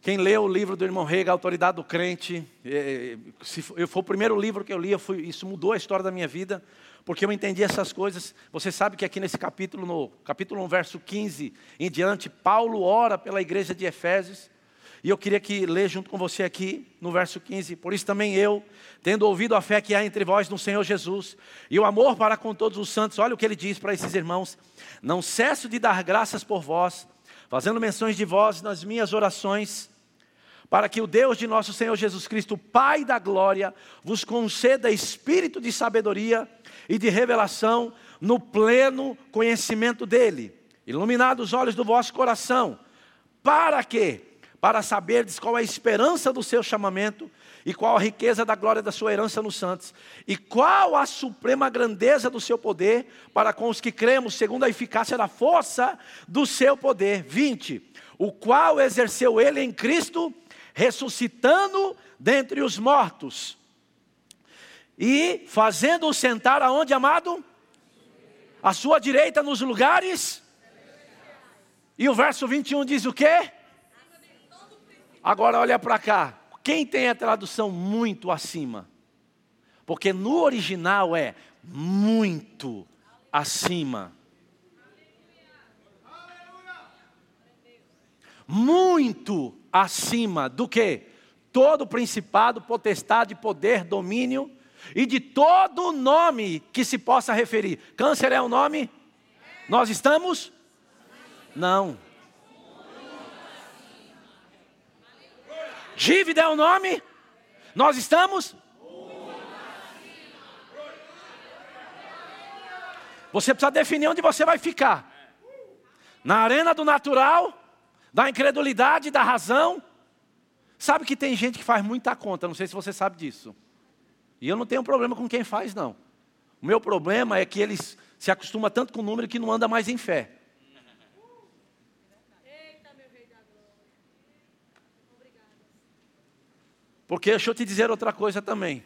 [SPEAKER 2] quem leu o livro do irmão Rega, Autoridade do Crente, é, é, se foi o primeiro livro que eu li, eu fui, isso mudou a história da minha vida, porque eu entendi essas coisas. Você sabe que aqui nesse capítulo, no capítulo 1, verso 15 em diante, Paulo ora pela igreja de Efésios, e eu queria que ler junto com você aqui, no verso 15. Por isso também eu, tendo ouvido a fé que há entre vós no Senhor Jesus, e o amor para com todos os santos, olha o que ele diz para esses irmãos: Não cesso de dar graças por vós fazendo menções de vós nas minhas orações, para que o Deus de nosso Senhor Jesus Cristo, Pai da glória, vos conceda espírito de sabedoria e de revelação no pleno conhecimento dele, iluminado os olhos do vosso coração, para que para saberdes qual é a esperança do seu chamamento e qual a riqueza da glória da sua herança nos santos, e qual a suprema grandeza do seu poder para com os que cremos, segundo a eficácia da força do seu poder. 20. O qual exerceu ele em Cristo, ressuscitando dentre os mortos, e fazendo-o sentar aonde, amado? À sua direita nos lugares. E o verso 21 diz o quê? Agora olha para cá. Quem tem a tradução muito acima? Porque no original é muito acima. Muito acima do que? Todo principado, potestade, poder, domínio e de todo nome que se possa referir. Câncer é o um nome? Nós estamos? Não. Dívida é o nome? Nós estamos? Você precisa definir onde você vai ficar. Na arena do natural, da incredulidade, da razão. Sabe que tem gente que faz muita conta, não sei se você sabe disso. E eu não tenho problema com quem faz, não. O meu problema é que eles se acostumam tanto com o número que não anda mais em fé. Porque deixa eu te dizer outra coisa também.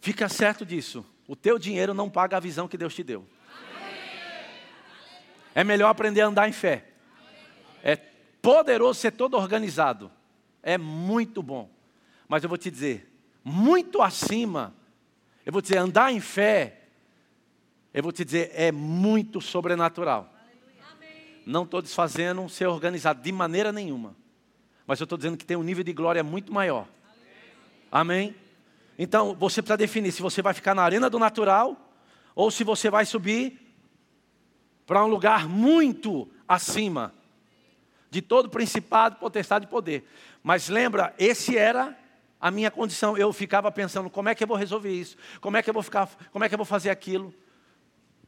[SPEAKER 2] Fica certo disso. O teu dinheiro não paga a visão que Deus te deu. É melhor aprender a andar em fé. É poderoso ser todo organizado. É muito bom. Mas eu vou te dizer, muito acima, eu vou dizer, andar em fé, eu vou te dizer, é muito sobrenatural. Não estou desfazendo ser organizado de maneira nenhuma. Mas eu estou dizendo que tem um nível de glória muito maior. Amém? Então, você precisa definir se você vai ficar na arena do natural ou se você vai subir para um lugar muito acima de todo principado, potestade e poder. Mas lembra, esse era a minha condição. Eu ficava pensando, como é que eu vou resolver isso? Como é que eu vou ficar, como é que eu vou fazer aquilo?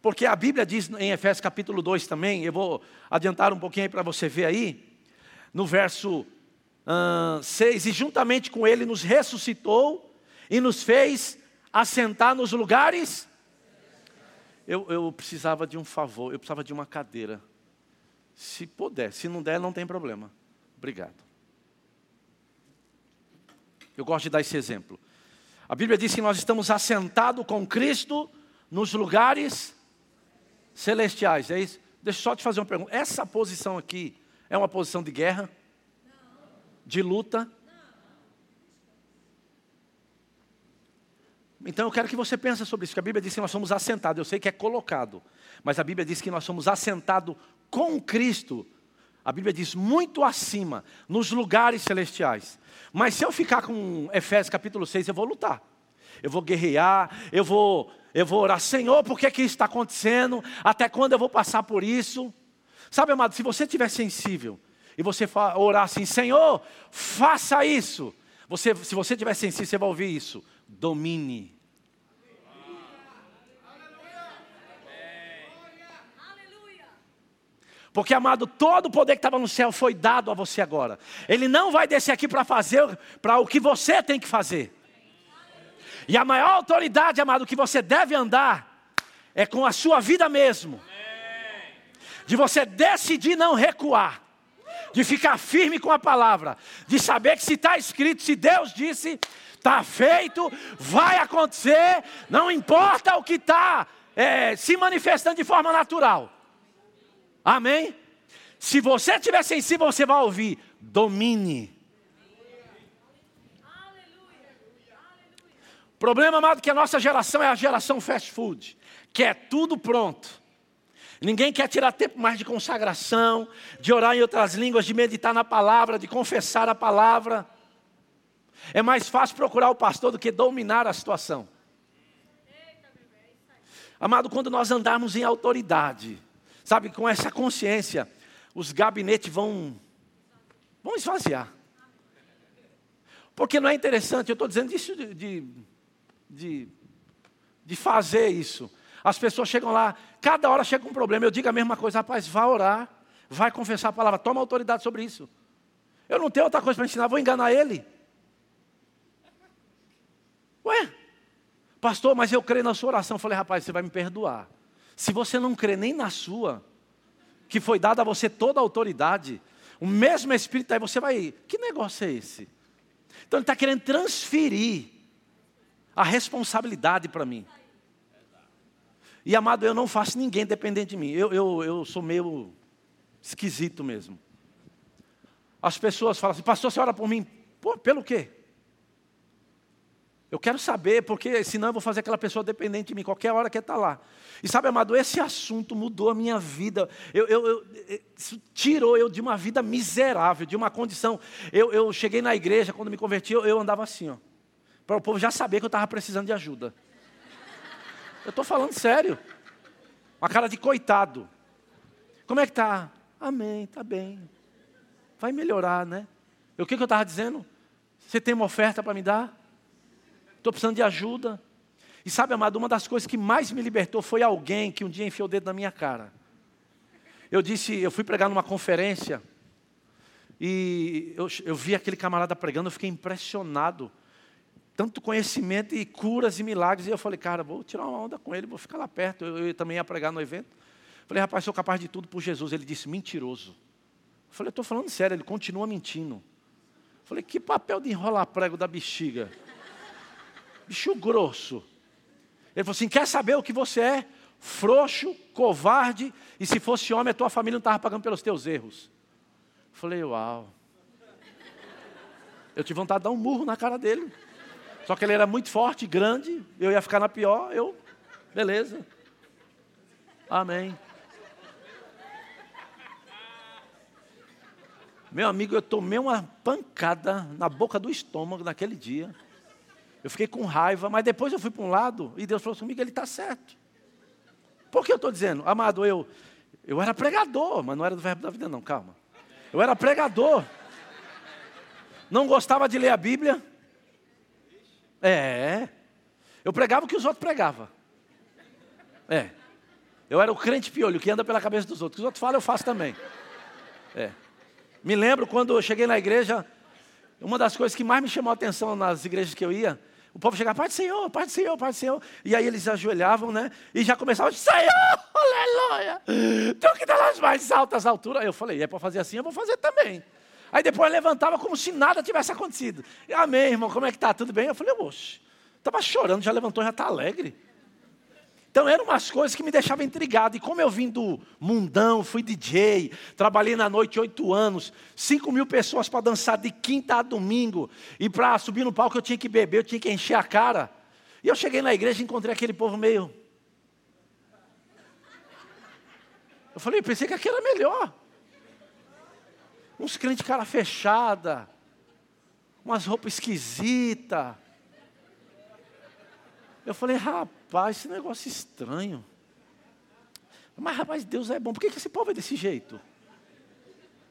[SPEAKER 2] Porque a Bíblia diz em Efésios capítulo 2 também, eu vou adiantar um pouquinho para você ver aí, no verso 6, e juntamente com ele nos ressuscitou e nos fez assentar nos lugares. Eu, eu precisava de um favor, eu precisava de uma cadeira. Se puder, se não der, não tem problema. Obrigado. Eu gosto de dar esse exemplo. A Bíblia diz que nós estamos assentados com Cristo nos lugares celestiais. É isso? Deixa eu só te fazer uma pergunta. Essa posição aqui é uma posição de guerra? De luta? Então eu quero que você pense sobre isso, que a Bíblia diz que nós somos assentados, eu sei que é colocado, mas a Bíblia diz que nós somos assentados com Cristo. A Bíblia diz muito acima, nos lugares celestiais. Mas se eu ficar com Efésios capítulo 6, eu vou lutar. Eu vou guerrear, eu vou, eu vou orar, Senhor, por que, que isso está acontecendo? Até quando eu vou passar por isso? Sabe, amado, se você estiver sensível e você orar assim, Senhor, faça isso. Você, se você estiver sensível, você vai ouvir isso. Domine Porque, amado, todo o poder que estava no céu foi dado a você agora. Ele não vai descer aqui para fazer para o que você tem que fazer. E a maior autoridade, amado, que você deve andar é com a sua vida mesmo. De você decidir não recuar. De ficar firme com a palavra. De saber que se está escrito, se Deus disse, está feito, vai acontecer. Não importa o que está é, se manifestando de forma natural. Amém? Se você estiver sensível, você vai ouvir: domine. O problema, amado, que a nossa geração é a geração fast food, que é tudo pronto. Ninguém quer tirar tempo mais de consagração, de orar em outras línguas, de meditar na palavra, de confessar a palavra. É mais fácil procurar o pastor do que dominar a situação. Amado, quando nós andarmos em autoridade, Sabe, com essa consciência, os gabinetes vão, vão esvaziar. Porque não é interessante, eu estou dizendo isso de, de, de, de, fazer isso. As pessoas chegam lá, cada hora chega um problema, eu digo a mesma coisa, rapaz, vai orar, vai confessar a palavra, toma autoridade sobre isso. Eu não tenho outra coisa para ensinar, vou enganar ele. Ué, pastor, mas eu creio na sua oração. Eu falei, rapaz, você vai me perdoar. Se você não crê nem na sua, que foi dada a você toda a autoridade, o mesmo Espírito aí você vai, que negócio é esse? Então ele está querendo transferir a responsabilidade para mim. E amado, eu não faço ninguém dependente de mim. Eu, eu, eu sou meio esquisito mesmo. As pessoas falam assim, pastor, você ora por mim? Pô, pelo quê? Eu quero saber, porque senão eu vou fazer aquela pessoa dependente de mim, qualquer hora que está lá. E sabe, amado, esse assunto mudou a minha vida. Eu, eu, eu, tirou eu de uma vida miserável, de uma condição. Eu, eu cheguei na igreja, quando me converti, eu, eu andava assim, ó. Para o povo já saber que eu estava precisando de ajuda. Eu estou falando sério. Uma cara de coitado. Como é que está? Amém, está bem. Vai melhorar, né? O que, que eu estava dizendo? Você tem uma oferta para me dar? estou precisando de ajuda. E sabe, amado, uma das coisas que mais me libertou foi alguém que um dia enfiou o dedo na minha cara. Eu disse, eu fui pregar numa conferência e eu, eu vi aquele camarada pregando, eu fiquei impressionado. Tanto conhecimento e curas e milagres. E eu falei, cara, vou tirar uma onda com ele, vou ficar lá perto. Eu, eu também ia pregar no evento. Falei, rapaz, sou capaz de tudo por Jesus. Ele disse, mentiroso. Eu falei, estou falando sério, ele continua mentindo. Eu falei, que papel de enrolar prego da bexiga bicho grosso. Ele falou assim: quer saber o que você é? Frouxo, covarde, e se fosse homem, a tua família não estava pagando pelos teus erros. Eu falei, uau. Eu tive vontade de dar um murro na cara dele. Só que ele era muito forte, grande, eu ia ficar na pior, eu, beleza. Amém. Meu amigo, eu tomei uma pancada na boca do estômago naquele dia. Eu fiquei com raiva, mas depois eu fui para um lado e Deus falou comigo, ele está certo. Por que eu estou dizendo? Amado, eu, eu era pregador, mas não era do verbo da vida não, calma. Eu era pregador. Não gostava de ler a Bíblia. É. Eu pregava o que os outros pregavam. É. Eu era o crente piolho que anda pela cabeça dos outros. O que os outros falam, eu faço também. É. Me lembro quando eu cheguei na igreja, uma das coisas que mais me chamou a atenção nas igrejas que eu ia, O povo chegava, Pai do Senhor, Pai do Senhor, Pai do Senhor. E aí eles ajoelhavam, né? E já começavam, Senhor, aleluia. Tu que dá nas mais altas alturas. Eu falei, é para fazer assim, eu vou fazer também. Aí depois levantava como se nada tivesse acontecido. Amém, irmão, como é que tá? Tudo bem? Eu falei, oxe, estava chorando, já levantou, já está alegre. Então eram umas coisas que me deixavam intrigado. E como eu vim do mundão, fui DJ, trabalhei na noite oito anos, cinco mil pessoas para dançar de quinta a domingo. E para subir no palco eu tinha que beber, eu tinha que encher a cara. E eu cheguei na igreja e encontrei aquele povo meio. Eu falei, pensei que aquilo era melhor. Uns crentes cara fechada, umas roupas esquisitas. Eu falei, rapaz, esse negócio estranho. Mas, rapaz, Deus é bom. Por que, que esse povo é desse jeito?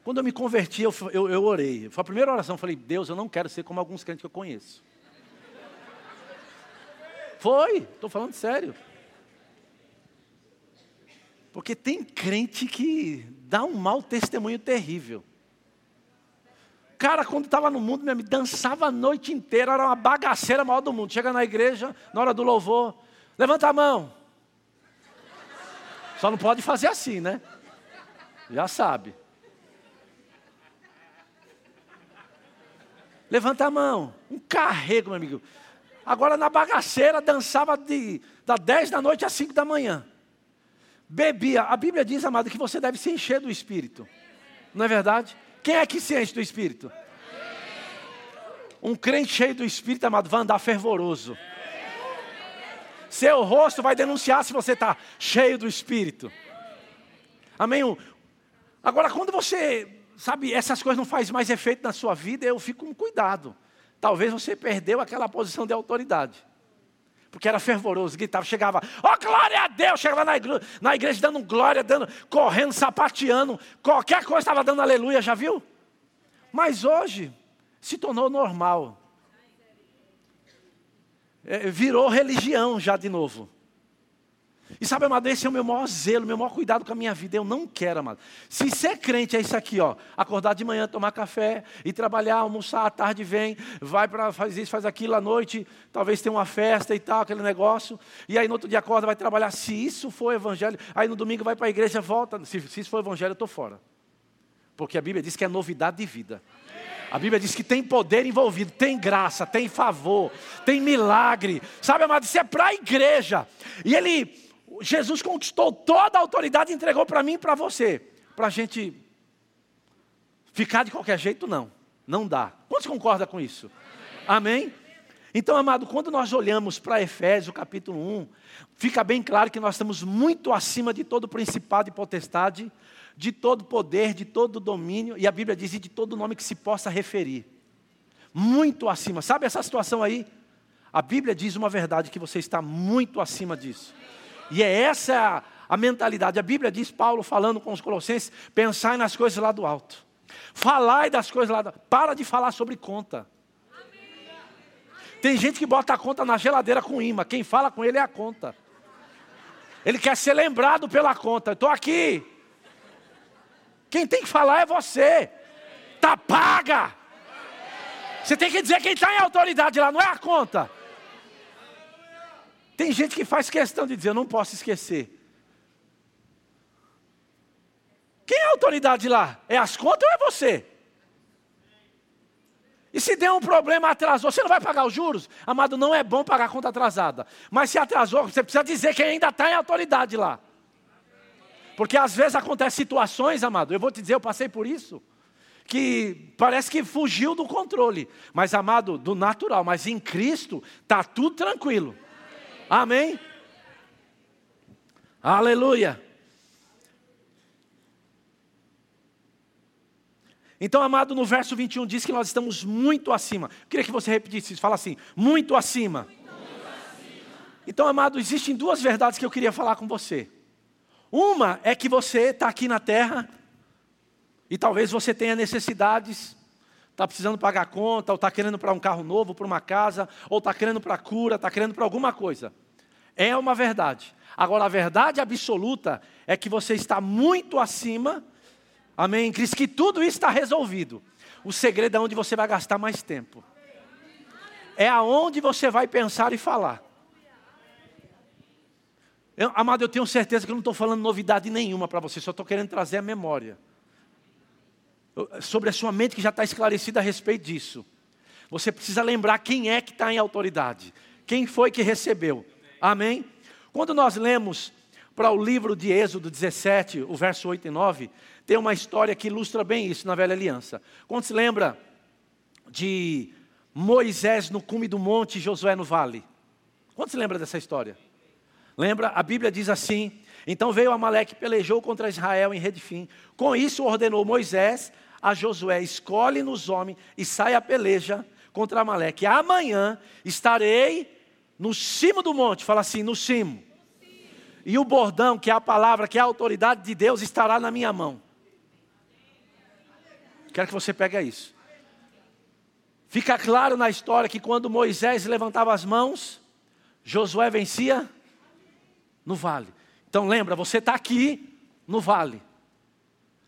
[SPEAKER 2] Quando eu me converti, eu, eu, eu orei. Foi a primeira oração. Eu falei, Deus, eu não quero ser como alguns crentes que eu conheço. Foi, estou falando sério. Porque tem crente que dá um mau testemunho terrível. Cara, quando estava no mundo mesmo, dançava a noite inteira, era uma bagaceira maior do mundo. Chega na igreja, na hora do louvor, levanta a mão. Só não pode fazer assim, né? Já sabe. Levanta a mão. Um carrego, meu amigo. Agora na bagaceira dançava de, da 10 da noite às 5 da manhã. Bebia. A Bíblia diz, amado, que você deve se encher do Espírito. Não é verdade? Quem é que se enche do Espírito? Um crente cheio do Espírito, amado, vai andar fervoroso. Seu rosto vai denunciar se você está cheio do Espírito. Amém? Agora, quando você, sabe, essas coisas não fazem mais efeito na sua vida, eu fico com cuidado. Talvez você perdeu aquela posição de autoridade porque era fervoroso, gritava, chegava, ó oh, glória a Deus, chegava na igreja, na igreja dando glória, dando, correndo, sapateando, qualquer coisa estava dando aleluia, já viu? Mas hoje se tornou normal. É, virou religião já de novo. E sabe, amado, esse é o meu maior zelo, meu maior cuidado com a minha vida. Eu não quero, amado. Se ser crente é isso aqui, ó. Acordar de manhã, tomar café, e trabalhar, almoçar, à tarde vem, vai para fazer isso, faz aquilo à noite, talvez tenha uma festa e tal, aquele negócio. E aí no outro dia acorda, vai trabalhar. Se isso for evangelho, aí no domingo vai para a igreja, volta. Se, se isso for evangelho, eu estou fora. Porque a Bíblia diz que é novidade de vida. A Bíblia diz que tem poder envolvido, tem graça, tem favor, tem milagre. Sabe, amado, isso é para a igreja. E ele Jesus conquistou toda a autoridade e entregou para mim e para você. Para a gente ficar de qualquer jeito, não. Não dá. Quantos concordam com isso? Amém? Amém? Então, amado, quando nós olhamos para Efésios capítulo 1, fica bem claro que nós estamos muito acima de todo principado e potestade, de todo poder, de todo domínio, e a Bíblia diz de todo nome que se possa referir. Muito acima. Sabe essa situação aí? A Bíblia diz uma verdade que você está muito acima disso. E é essa a, mentalidade. A Bíblia diz, Paulo falando com os colossenses, pensai nas coisas lá do alto. Falai das coisas lá do alto. Para de falar sobre conta. Tem gente que bota a conta na geladeira com imã. Quem fala com ele é a conta. Ele quer ser lembrado pela conta. Estou aqui. Quem tem que falar é você. Tá paga. Você tem que dizer quem está em autoridade lá, não é a conta. Tem gente que faz questão de dizer, eu não posso esquecer. Quem é a autoridade lá? É as contas ou é você? E se der um problema, atrasou, você não vai pagar os juros? Amado, não é bom pagar conta atrasada. Mas se atrasou, você precisa dizer que ainda está em autoridade lá. Porque às vezes acontecem situações, amado, eu vou te dizer, eu passei por isso, que parece que fugiu do controle. Mas, amado, do natural, mas em Cristo está tudo tranquilo. Amém? Aleluia. Então, amado, no verso 21 diz que nós estamos muito acima. Eu queria que você repetisse isso, fala assim: muito acima. muito acima. Então, amado, existem duas verdades que eu queria falar com você. Uma é que você está aqui na terra e talvez você tenha necessidades está precisando pagar conta, ou está querendo para um carro novo, para uma casa, ou está querendo para cura, está querendo para alguma coisa. É uma verdade. Agora, a verdade absoluta é que você está muito acima, amém, Cristo, que tudo isso está resolvido. O segredo é onde você vai gastar mais tempo. é aonde você vai pensar e falar. Eu, amado, eu tenho certeza que eu não estou falando novidade nenhuma para você, só estou querendo trazer a memória. Sobre a sua mente que já está esclarecida a respeito disso. Você precisa lembrar quem é que está em autoridade. Quem foi que recebeu. Amém? Quando nós lemos para o livro de Êxodo 17, o verso 8 e 9, tem uma história que ilustra bem isso na velha aliança. Quando se lembra de Moisés no cume do monte e Josué no vale? Quando se lembra dessa história? Lembra? A Bíblia diz assim: Então veio Amaleque pelejou contra Israel em Redfim. Com isso ordenou Moisés a Josué: Escolhe nos homens e sai a peleja contra Amaleque. Amanhã estarei no cimo do monte. Fala assim: no cimo. E o bordão, que é a palavra, que é a autoridade de Deus, estará na minha mão. Quero que você pegue isso. Fica claro na história que quando Moisés levantava as mãos, Josué vencia no vale. Então lembra, você está aqui no vale,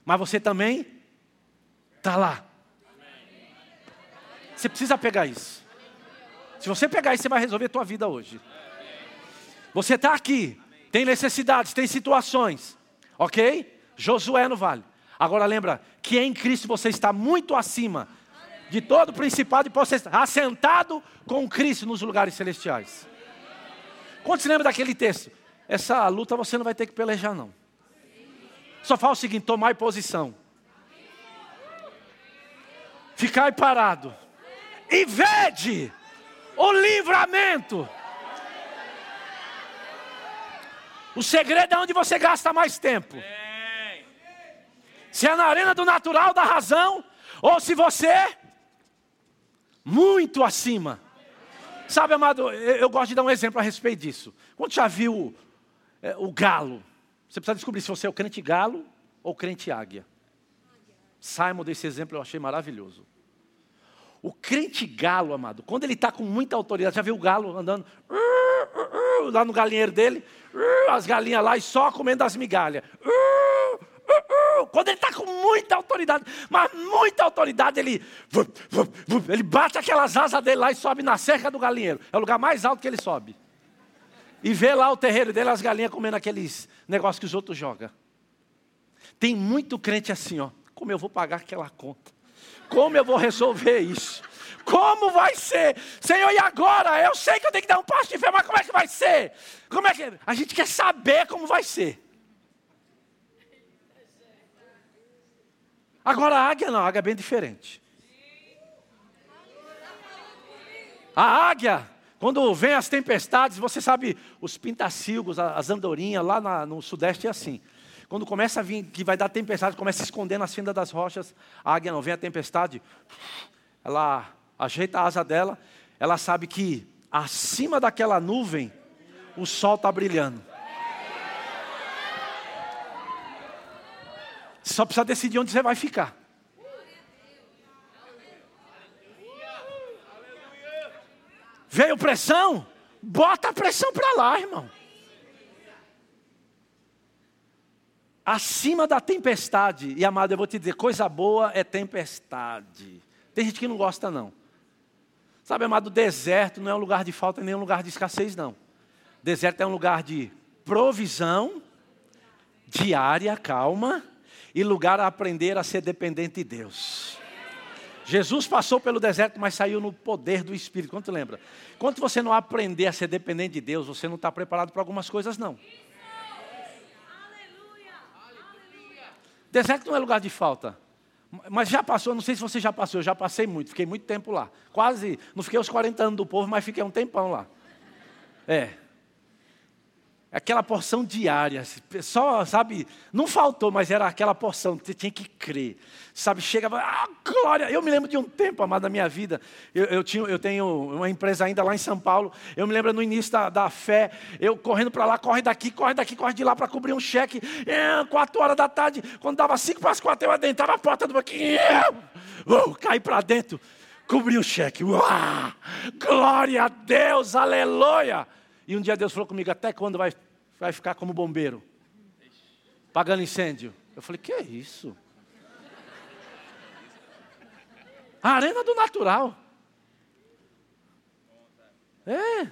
[SPEAKER 2] mas você também está lá. Você precisa pegar isso. Se você pegar isso, você vai resolver a tua vida hoje. Você está aqui, tem necessidades, tem situações, ok? Josué no vale. Agora lembra que em Cristo você está muito acima de todo principado e você está assentado com Cristo nos lugares celestiais. Quando se lembra daquele texto? essa luta você não vai ter que pelejar, não. Só fala o seguinte: tomar posição. Ficar parado. E vede o livramento. O segredo é onde você gasta mais tempo. Se é na arena do natural, da razão, ou se você muito acima. Sabe, amado, eu gosto de dar um exemplo a respeito disso. Quando já viu é, o galo. Você precisa descobrir se você é o crente galo ou crente águia. Simon desse exemplo eu achei maravilhoso. O crente galo, amado, quando ele está com muita autoridade, já viu o galo andando lá no galinheiro dele, as galinhas lá e só comendo as migalhas. Quando ele está com muita autoridade, mas muita autoridade, ele, ele bate aquelas asas dele lá e sobe na cerca do galinheiro. É o lugar mais alto que ele sobe e vê lá o terreiro dele, as galinhas comendo aqueles negócios que os outros jogam. Tem muito crente assim, ó. Como eu vou pagar aquela conta? Como eu vou resolver isso? Como vai ser? Senhor, e agora? Eu sei que eu tenho que dar um passo de fé, mas como é que vai ser? Como é que. A gente quer saber como vai ser. Agora a águia não, a águia é bem diferente. A águia, quando vem as tempestades, você sabe, os pintacilgos, as andorinhas, lá na, no sudeste é assim. Quando começa a vir, que vai dar tempestade, começa a esconder nas fendas das rochas, a águia não vem a tempestade, ela ajeita a asa dela, ela sabe que acima daquela nuvem, o sol está brilhando. Só precisa decidir onde você vai ficar. Veio pressão? Bota a pressão para lá, irmão. Acima da tempestade, e amado, eu vou te dizer, coisa boa é tempestade. Tem gente que não gosta, não. Sabe, amado, deserto não é um lugar de falta nem um lugar de escassez, não. Deserto é um lugar de provisão diária, calma, e lugar a aprender a ser dependente de Deus. Jesus passou pelo deserto, mas saiu no poder do Espírito. Quanto lembra? Quando você não aprender a ser dependente de Deus, você não está preparado para algumas coisas, não. Deserto não é lugar de falta. Mas já passou, não sei se você já passou, eu já passei muito, fiquei muito tempo lá. Quase, não fiquei os 40 anos do povo, mas fiquei um tempão lá. É, aquela porção diária, só, sabe, não faltou, mas era aquela porção, você tinha que crer, sabe, chega, ah, glória, eu me lembro de um tempo, amado, da minha vida, eu, eu, tinha, eu tenho uma empresa ainda lá em São Paulo, eu me lembro no início da, da fé, eu correndo para lá, corre daqui, corre daqui, corre de lá para cobrir um cheque, é, quatro horas da tarde, quando dava cinco para as quatro, eu adentrava a porta do banco, uh, caí para dentro, cobri o cheque, glória a Deus, aleluia, e um dia Deus falou comigo: até quando vai, vai ficar como bombeiro? Pagando incêndio. Eu falei: que é isso? A arena do natural. É.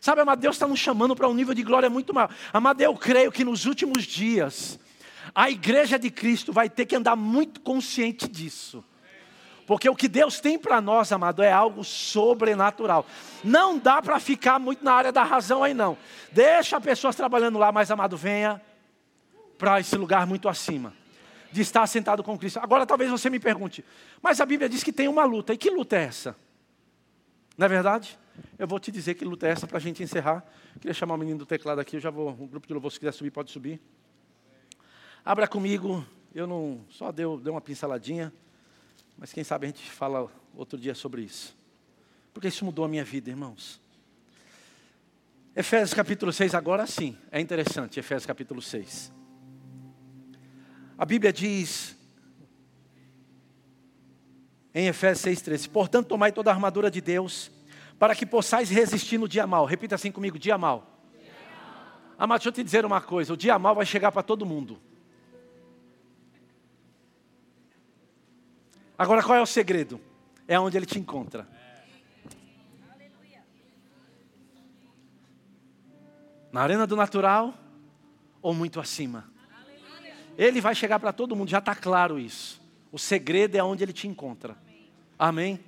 [SPEAKER 2] Sabe, amado, Deus está nos chamando para um nível de glória muito maior. Amado, eu creio que nos últimos dias, a igreja de Cristo vai ter que andar muito consciente disso. Porque o que Deus tem para nós, amado, é algo sobrenatural. Não dá para ficar muito na área da razão aí, não. Deixa pessoas trabalhando lá, mas, amado, venha para esse lugar muito acima. De estar sentado com Cristo. Agora, talvez você me pergunte, mas a Bíblia diz que tem uma luta. E que luta é essa? Não é verdade? Eu vou te dizer que luta é essa para a gente encerrar. Queria chamar o menino do teclado aqui, eu já vou. O grupo de louvor, se quiser subir, pode subir. Abra comigo. Eu não. Só deu, deu uma pinceladinha. Mas quem sabe a gente fala outro dia sobre isso. Porque isso mudou a minha vida, irmãos. Efésios capítulo 6, agora sim, é interessante, Efésios capítulo 6. A Bíblia diz, em Efésios 6,13: Portanto, tomai toda a armadura de Deus, para que possais resistir no dia mal. Repita assim comigo: dia mal. Amado, deixa eu te dizer uma coisa: o dia mal vai chegar para todo mundo. Agora, qual é o segredo? É onde ele te encontra. Na arena do natural ou muito acima? Ele vai chegar para todo mundo, já está claro isso. O segredo é onde ele te encontra. Amém?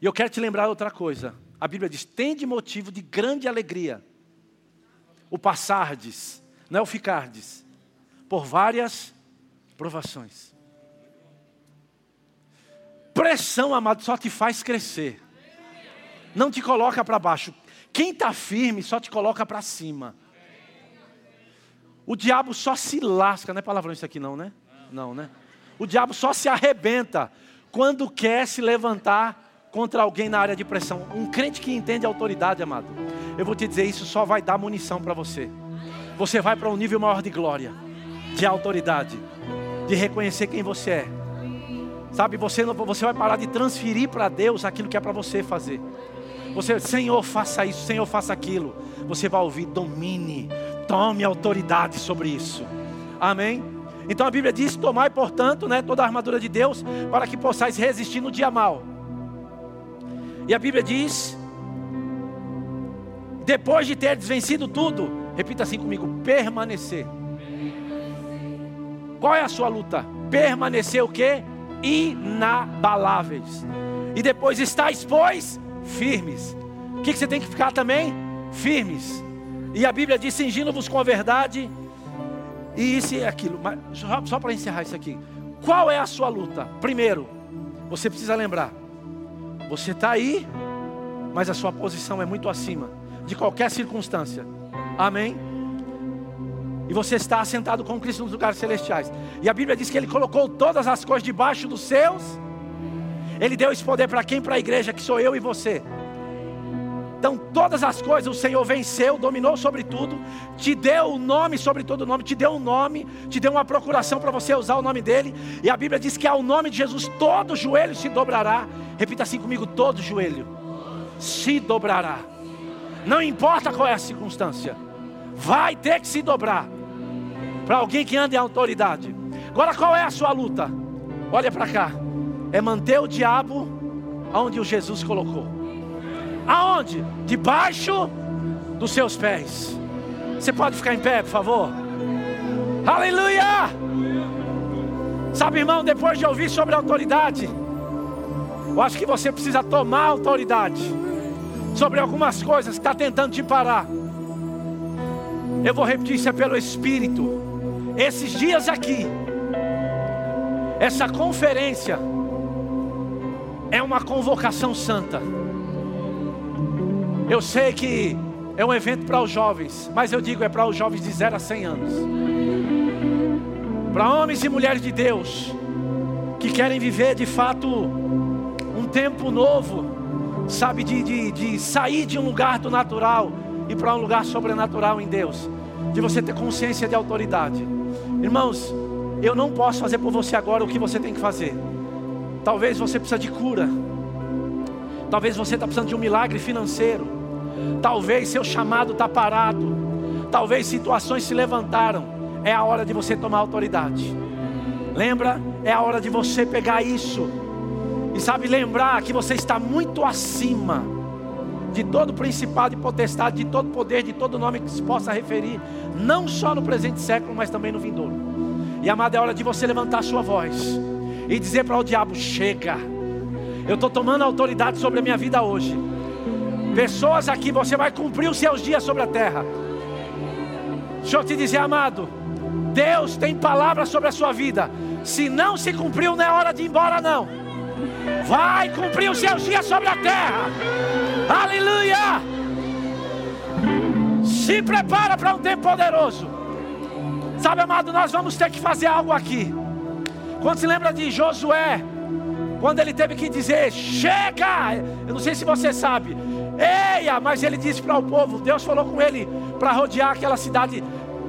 [SPEAKER 2] E eu quero te lembrar outra coisa. A Bíblia diz: tem de motivo de grande alegria o passardes, não é o ficardes, por várias provações. Pressão, amado, só te faz crescer. Não te coloca para baixo. Quem está firme só te coloca para cima. O diabo só se lasca, não é palavrão isso aqui não, né? Não, né? O diabo só se arrebenta quando quer se levantar contra alguém na área de pressão. Um crente que entende autoridade, amado. Eu vou te dizer, isso só vai dar munição para você. Você vai para um nível maior de glória, de autoridade, de reconhecer quem você é Sabe, você, você vai parar de transferir para Deus aquilo que é para você fazer. Você, Senhor, faça isso, Senhor, faça aquilo. Você vai ouvir, domine, tome autoridade sobre isso. Amém? Então a Bíblia diz: Tomai, portanto, né, toda a armadura de Deus, para que possais resistir no dia mal. E a Bíblia diz: Depois de ter desvencido tudo, repita assim comigo: permanecer. Qual é a sua luta? Permanecer o quê? Inabaláveis. E depois estáis, pois, firmes. O que, que você tem que ficar também? Firmes. E a Bíblia diz: cingindo-vos com a verdade. E isso e aquilo. Mas só, só para encerrar isso aqui. Qual é a sua luta? Primeiro, você precisa lembrar: você está aí, mas a sua posição é muito acima de qualquer circunstância. Amém? E você está assentado com Cristo nos lugares celestiais. E a Bíblia diz que Ele colocou todas as coisas debaixo dos seus. Ele deu esse poder para quem? Para a igreja, que sou eu e você. Então, todas as coisas o Senhor venceu, dominou sobre tudo, te deu o nome sobre todo nome, te deu um nome, te deu uma procuração para você usar o nome dele. E a Bíblia diz que ao nome de Jesus todo joelho se dobrará. Repita assim comigo: todo joelho se dobrará. Não importa qual é a circunstância, vai ter que se dobrar para alguém que anda em autoridade. Agora qual é a sua luta? Olha para cá. É manter o diabo aonde o Jesus colocou. Aonde? Debaixo dos seus pés. Você pode ficar em pé, por favor? Aleluia! Sabe, irmão, depois de ouvir sobre autoridade, eu acho que você precisa tomar autoridade sobre algumas coisas que está tentando te parar. Eu vou repetir isso é pelo Espírito. Esses dias aqui, essa conferência é uma convocação santa. Eu sei que é um evento para os jovens, mas eu digo é para os jovens de 0 a 100 anos. Para homens e mulheres de Deus que querem viver de fato um tempo novo, sabe, de, de, de sair de um lugar do natural e para um lugar sobrenatural em Deus, de você ter consciência de autoridade. Irmãos, eu não posso fazer por você agora o que você tem que fazer. Talvez você precise de cura. Talvez você está precisando de um milagre financeiro. Talvez seu chamado está parado. Talvez situações se levantaram. É a hora de você tomar autoridade. Lembra? É a hora de você pegar isso. E sabe lembrar que você está muito acima de todo principado e potestade, de todo poder, de todo nome que se possa referir, não só no presente século, mas também no vindouro. E amado, é hora de você levantar a sua voz e dizer para o diabo: chega, eu estou tomando autoridade sobre a minha vida hoje. Pessoas aqui, você vai cumprir os seus dias sobre a terra. Deixa eu te dizer, amado, Deus tem palavras sobre a sua vida. Se não se cumpriu, não é hora de ir embora, não. Vai cumprir os seus dias sobre a terra. Aleluia! Se prepara para um tempo poderoso. Sabe, amado, nós vamos ter que fazer algo aqui. Quando se lembra de Josué, quando ele teve que dizer: Chega! Eu não sei se você sabe. Eia! Mas ele disse para o povo: Deus falou com ele para rodear aquela cidade.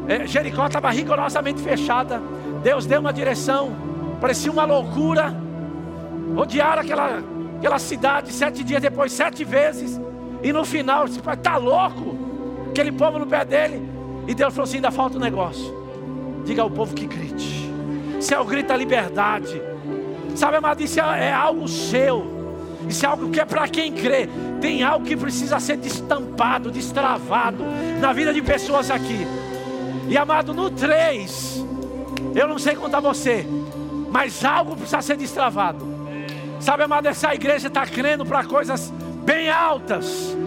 [SPEAKER 2] É, Jericó estava rigorosamente fechada. Deus deu uma direção. Parecia uma loucura. Rodearam aquela, aquela cidade sete dias depois, sete vezes. E no final, está louco? Aquele povo no pé dele. E Deus falou assim: ainda falta um negócio. Diga ao povo que grite. Isso é o grito da liberdade. Sabe, amado, isso é, é algo seu. Isso é algo que é para quem crê. Tem algo que precisa ser destampado, destravado na vida de pessoas aqui. E amado, no 3, eu não sei contar você, mas algo precisa ser destravado. Sabe, amado, essa igreja está crendo para coisas bem altas.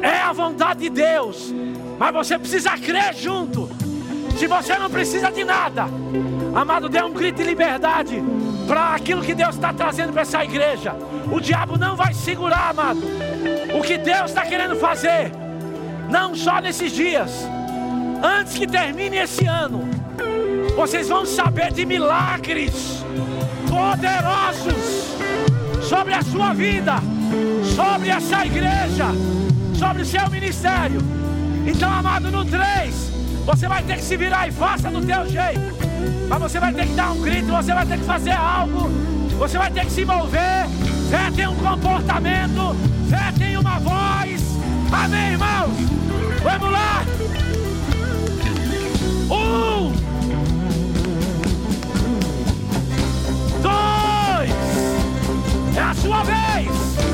[SPEAKER 2] É a vontade de Deus, mas você precisa crer junto. Se você não precisa de nada, amado, dê um grito de liberdade para aquilo que Deus está trazendo para essa igreja. O diabo não vai segurar, amado. O que Deus está querendo fazer, não só nesses dias, antes que termine esse ano, vocês vão saber de milagres poderosos sobre a sua vida, sobre essa igreja, sobre o seu ministério. Então, amado, no 3, você vai ter que se virar e faça do teu jeito. Mas você vai ter que dar um grito, você vai ter que fazer algo, você vai ter que se envolver. Fé tem um comportamento, fé tem uma voz. Amém, irmãos? Vamos lá! Um, é a sua vez.